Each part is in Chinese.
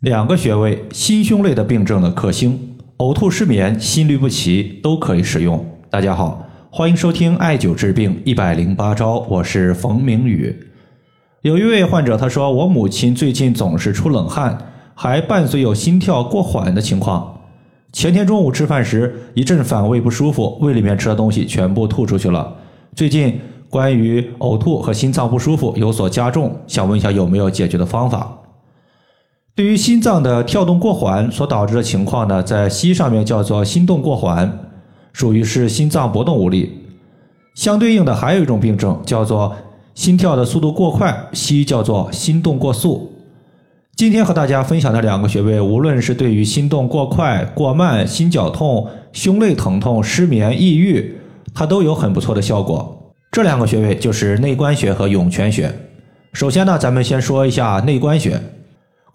两个穴位心胸类的病症的克星，呕吐、失眠、心律不齐都可以使用。大家好，欢迎收听艾灸治病一百零八招，我是冯明宇。有一位患者他说，我母亲最近总是出冷汗，还伴随有心跳过缓的情况。前天中午吃饭时一阵反胃不舒服，胃里面吃的东西全部吐出去了。最近关于呕吐和心脏不舒服有所加重，想问一下有没有解决的方法？对于心脏的跳动过缓所导致的情况呢，在西医上面叫做心动过缓，属于是心脏搏动无力。相对应的还有一种病症叫做心跳的速度过快，西医叫做心动过速。今天和大家分享的两个穴位，无论是对于心动过快、过慢、心绞痛、胸肋疼痛、失眠、抑郁，它都有很不错的效果。这两个穴位就是内关穴和涌泉穴。首先呢，咱们先说一下内关穴。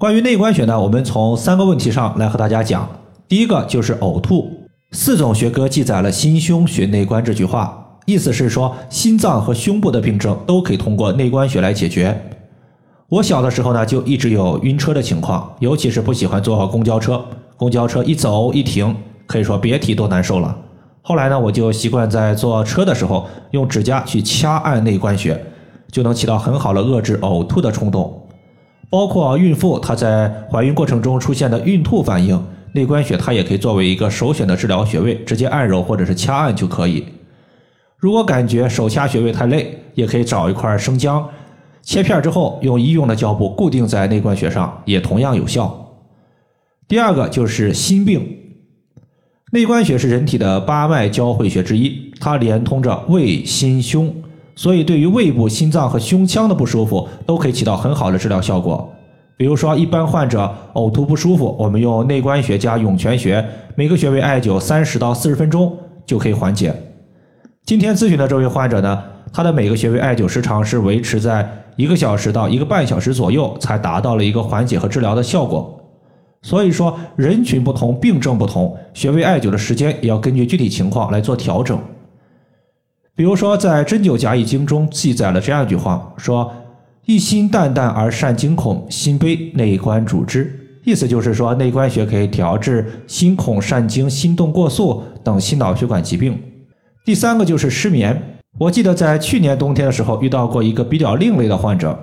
关于内关穴呢，我们从三个问题上来和大家讲。第一个就是呕吐。四种学科记载了“心胸穴内关”这句话，意思是说心脏和胸部的病症都可以通过内关穴来解决。我小的时候呢，就一直有晕车的情况，尤其是不喜欢坐公交车，公交车一走一停，可以说别提多难受了。后来呢，我就习惯在坐车的时候用指甲去掐按内关穴，就能起到很好的遏制呕吐的冲动。包括孕妇她在怀孕过程中出现的孕吐反应，内关穴它也可以作为一个首选的治疗穴位，直接按揉或者是掐按就可以。如果感觉手掐穴位太累，也可以找一块生姜，切片之后用医用的胶布固定在内关穴上，也同样有效。第二个就是心病，内关穴是人体的八脉交汇穴之一，它连通着胃、心、胸。所以，对于胃部、心脏和胸腔的不舒服，都可以起到很好的治疗效果。比如说，一般患者呕吐不舒服，我们用内关穴加涌泉穴，每个穴位艾灸三十到四十分钟就可以缓解。今天咨询的这位患者呢，他的每个穴位艾灸时长是维持在一个小时到一个半小时左右，才达到了一个缓解和治疗的效果。所以说，人群不同，病症不同，穴位艾灸的时间也要根据具体情况来做调整。比如说，在《针灸甲乙经》中记载了这样一句话：说一心淡淡而善惊恐，心悲内关主之。意思就是说，内关穴可以调治心恐、善惊、心动过速等心脑血管疾病。第三个就是失眠。我记得在去年冬天的时候遇到过一个比较另类的患者，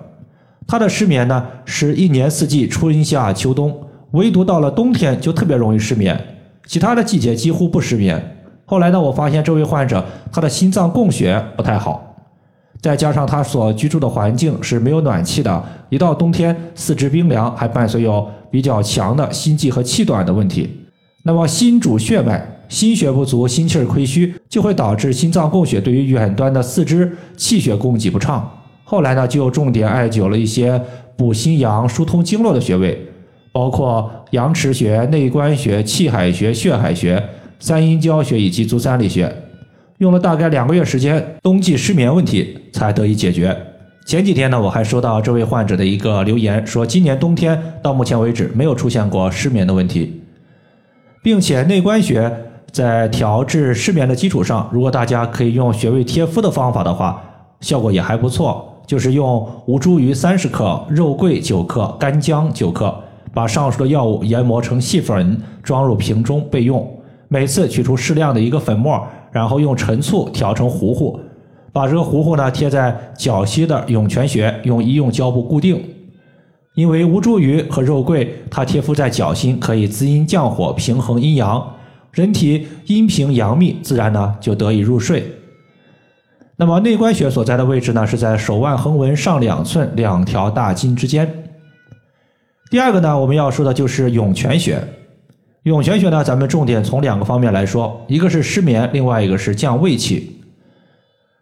他的失眠呢是一年四季春夏秋冬，唯独到了冬天就特别容易失眠，其他的季节几乎不失眠。后来呢，我发现这位患者他的心脏供血不太好，再加上他所居住的环境是没有暖气的，一到冬天四肢冰凉，还伴随有比较强的心悸和气短的问题。那么心主血脉，心血不足，心气儿亏虚，就会导致心脏供血对于远端的四肢气血供给不畅。后来呢，就重点艾灸了一些补心阳、疏通经络的穴位，包括阳池穴、内关穴、气海穴、血海穴。三阴交穴以及足三里穴，用了大概两个月时间，冬季失眠问题才得以解决。前几天呢，我还收到这位患者的一个留言，说今年冬天到目前为止没有出现过失眠的问题，并且内关穴在调治失眠的基础上，如果大家可以用穴位贴敷的方法的话，效果也还不错，就是用吴茱萸三十克、肉桂九克、干姜九克，把上述的药物研磨成细粉，装入瓶中备用。每次取出适量的一个粉末，然后用陈醋调成糊糊，把这个糊糊呢贴在脚膝的涌泉穴，用医用胶布固定。因为吴茱萸和肉桂，它贴敷在脚心可以滋阴降火、平衡阴阳，人体阴平阳秘，自然呢就得以入睡。那么内关穴所在的位置呢，是在手腕横纹上两寸两条大筋之间。第二个呢，我们要说的就是涌泉穴。涌泉穴呢，咱们重点从两个方面来说，一个是失眠，另外一个是降胃气。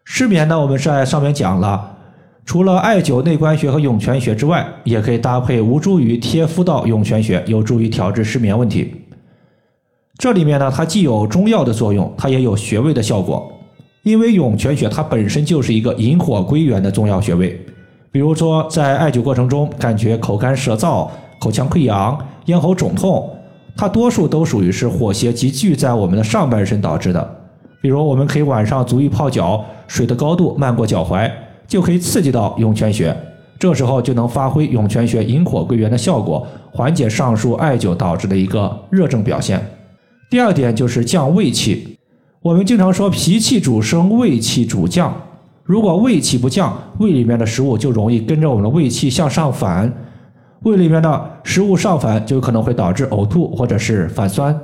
失眠呢，我们在上面讲了，除了艾灸内关穴和涌泉穴之外，也可以搭配吴茱萸贴敷到涌泉穴，有助于调治失眠问题。这里面呢，它既有中药的作用，它也有穴位的效果。因为涌泉穴它本身就是一个引火归元的中药穴位，比如说在艾灸过程中，感觉口干舌燥、口腔溃疡、咽喉肿痛。它多数都属于是火邪集聚在我们的上半身导致的，比如我们可以晚上足浴泡脚，水的高度漫过脚踝，就可以刺激到涌泉穴，这时候就能发挥涌泉穴引火归元的效果，缓解上述艾灸导致的一个热症表现。第二点就是降胃气。我们经常说脾气主升，胃气主降。如果胃气不降，胃里面的食物就容易跟着我们的胃气向上反，胃里面的食物上反就有可能会导致呕吐或者是反酸。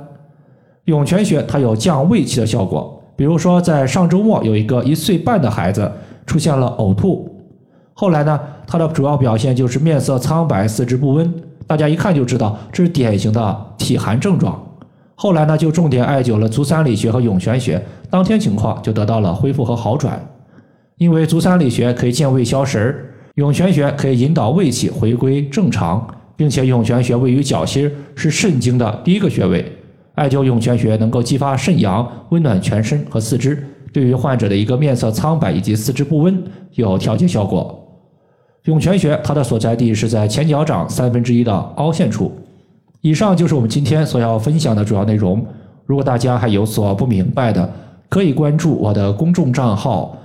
涌泉穴它有降胃气的效果。比如说，在上周末有一个一岁半的孩子出现了呕吐，后来呢，他的主要表现就是面色苍白、四肢不温，大家一看就知道这是典型的体寒症状。后来呢，就重点艾灸了足三里穴和涌泉穴，当天情况就得到了恢复和好转。因为足三里穴可以健胃消食儿，涌泉穴可以引导胃气回归正常，并且涌泉穴位于脚心，是肾经的第一个穴位。艾灸涌泉穴能够激发肾阳，温暖全身和四肢，对于患者的一个面色苍白以及四肢不温有调节效果。涌泉穴它的所在地是在前脚掌三分之一的凹陷处。以上就是我们今天所要分享的主要内容。如果大家还有所不明白的，可以关注我的公众账号“